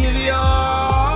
give you all.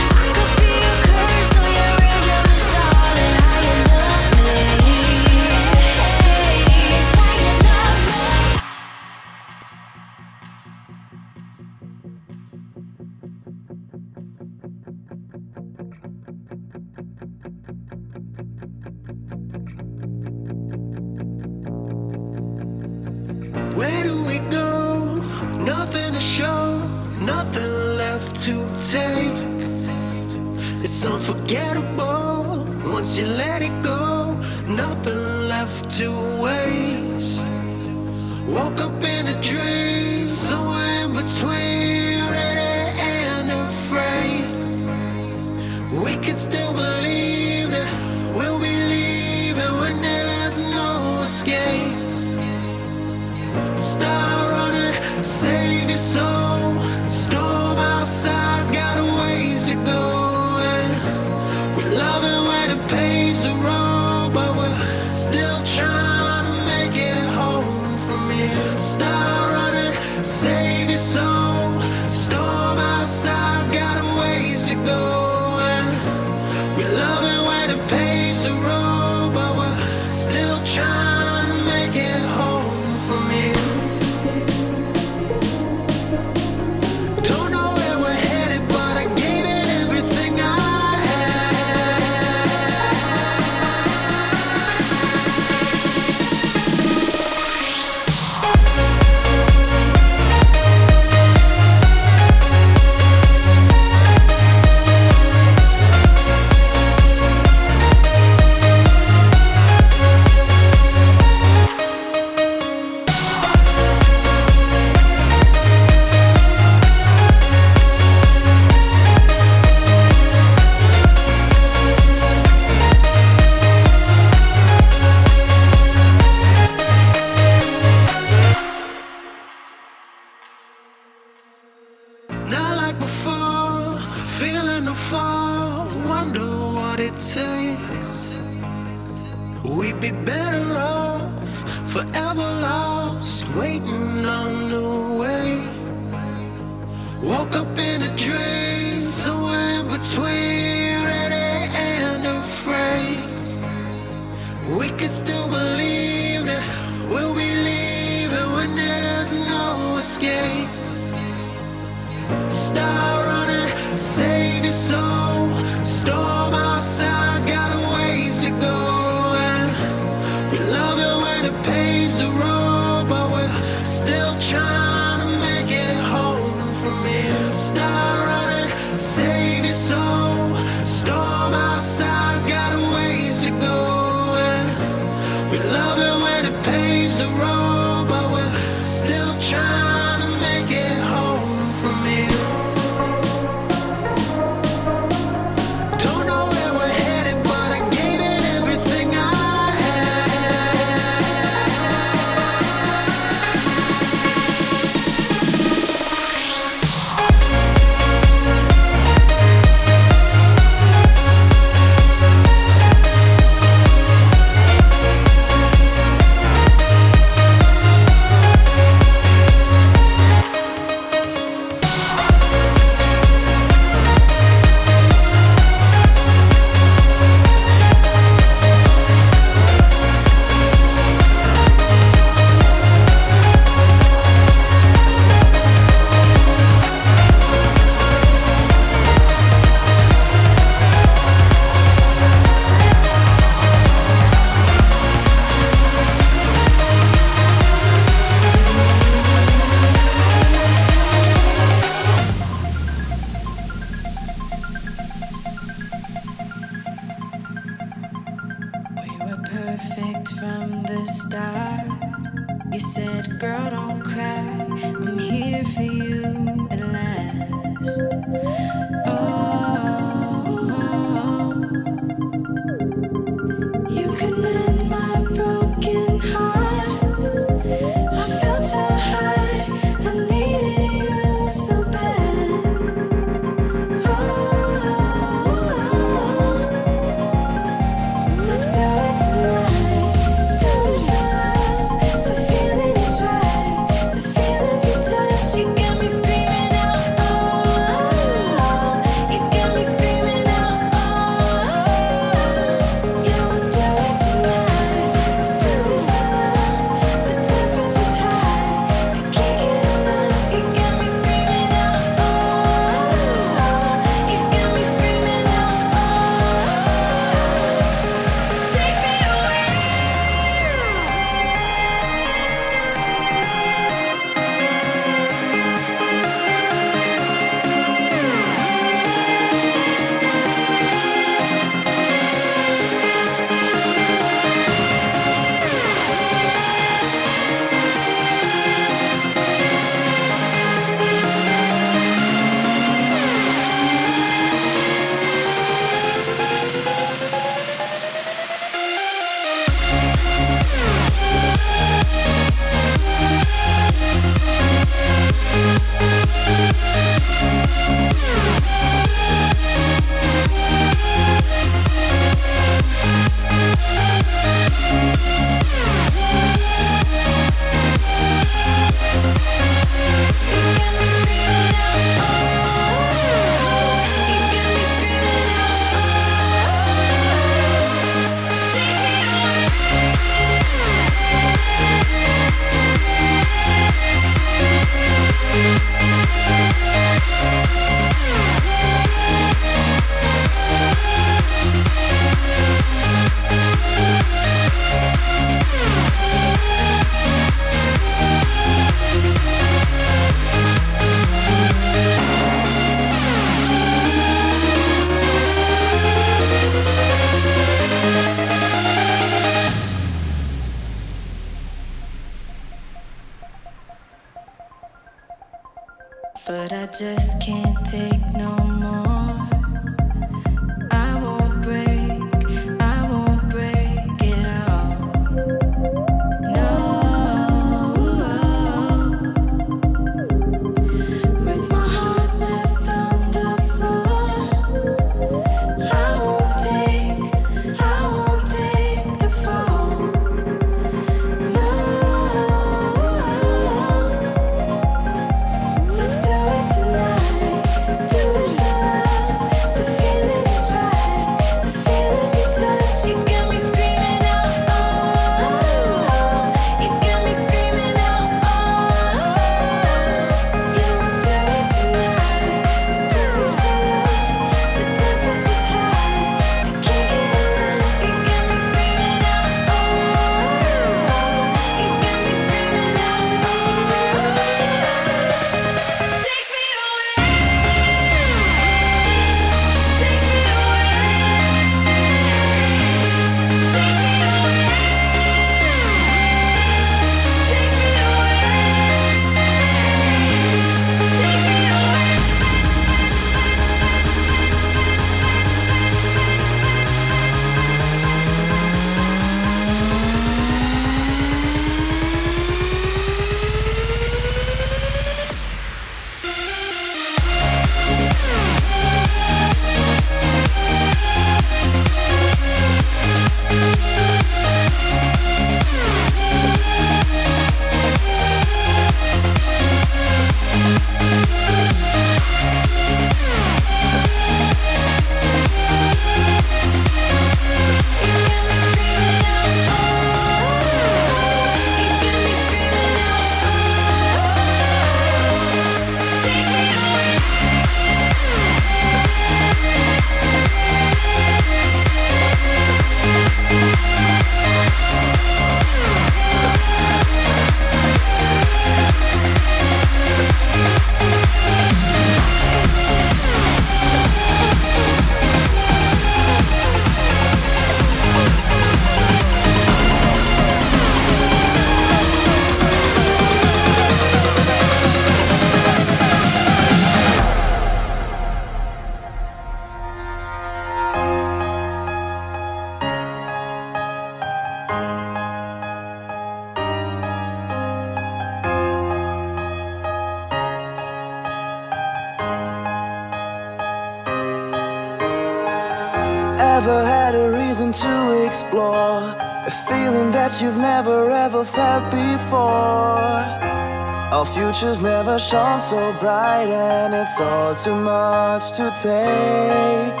future's never shone so bright, and it's all too much to take.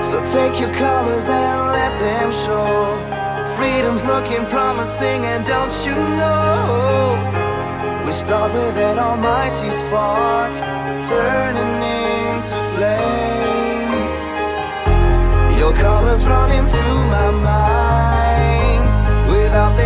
So take your colors and let them show. Freedom's looking promising, and don't you know? We start with an almighty spark, turning into flames. Your colors running through my mind without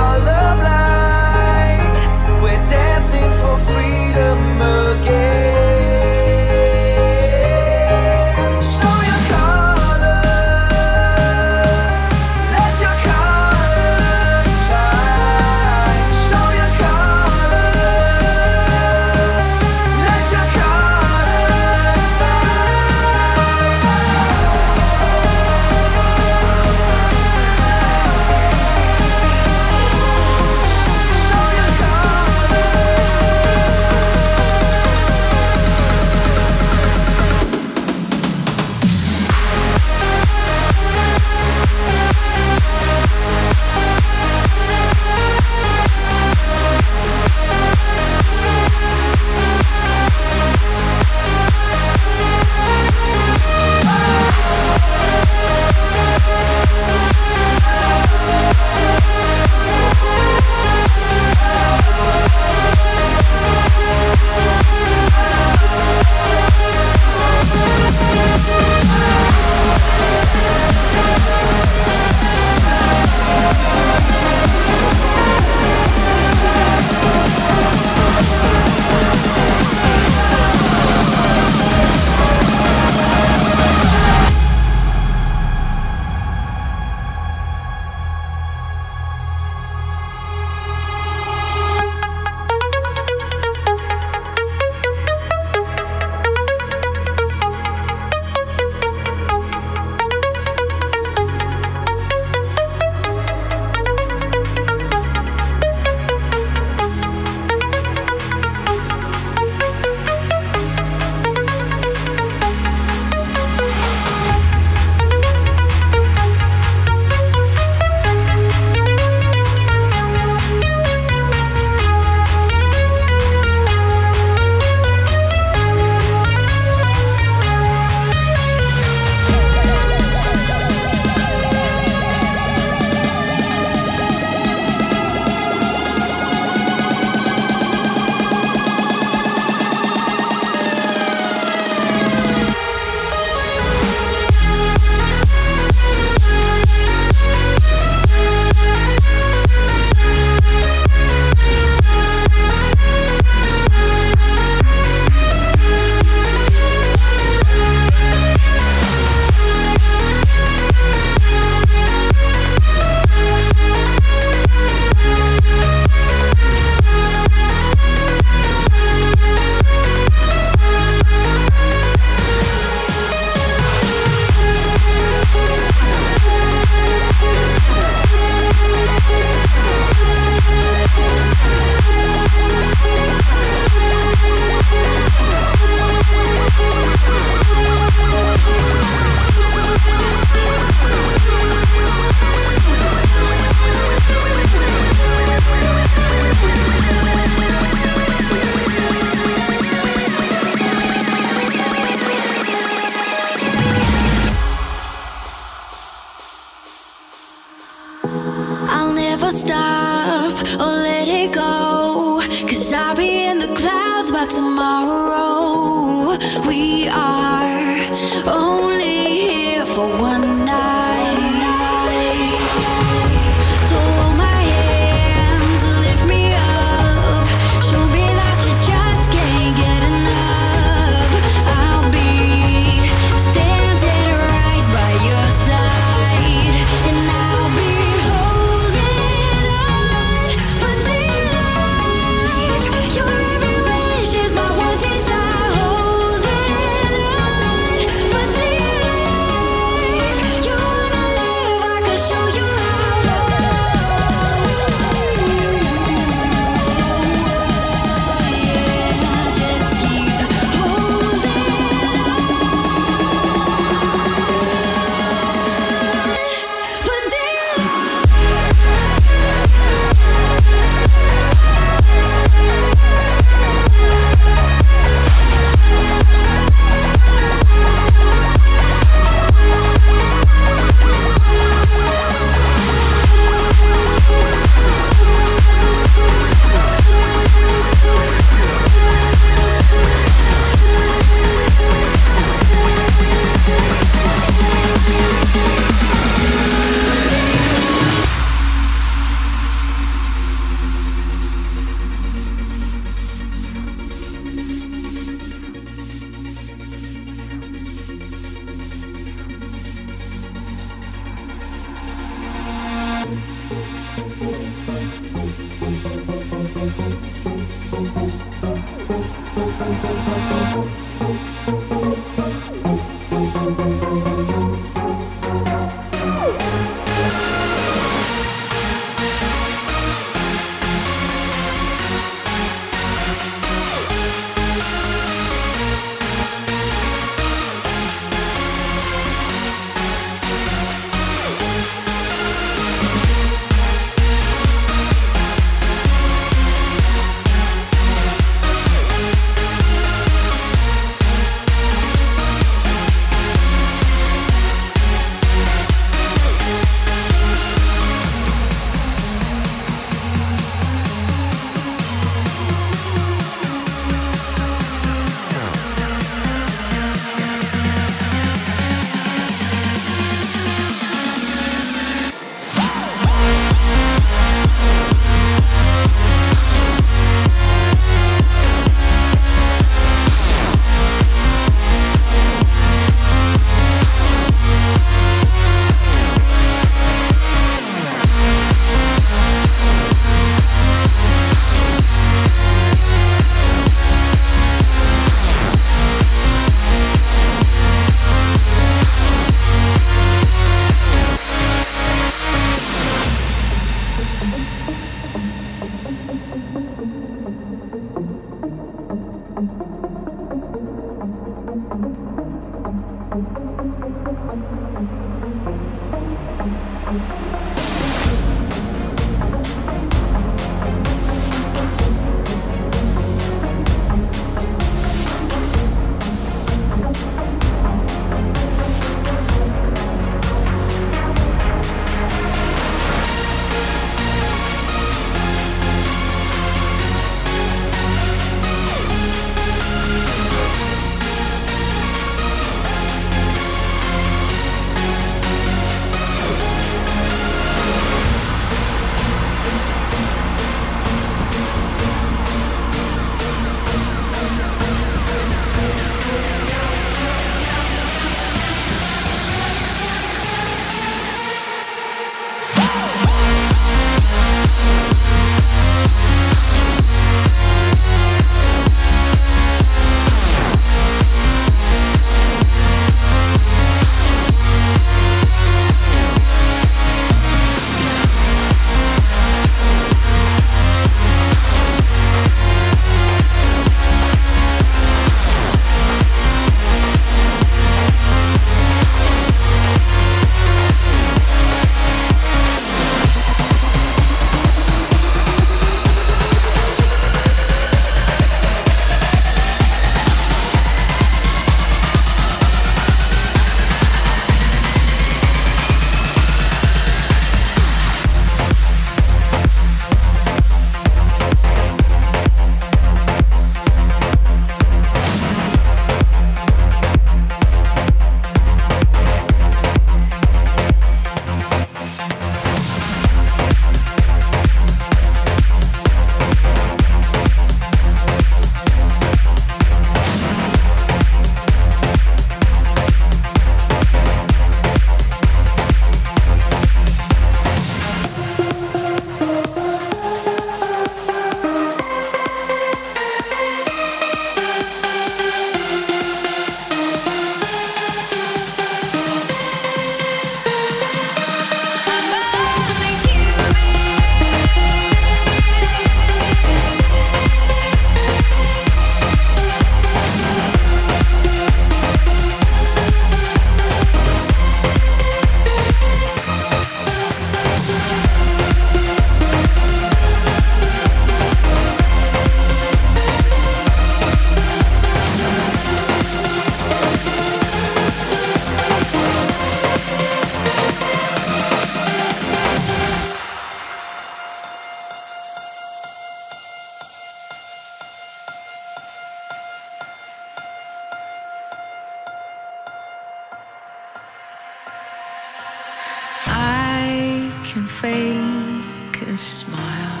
fake a smile.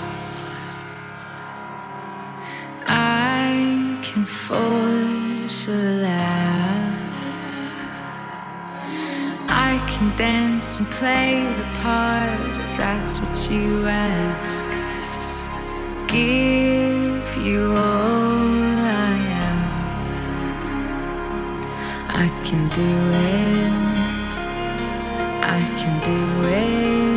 I can force a laugh. I can dance and play the part if that's what you ask. Give you all I am. I can do it. I can do it.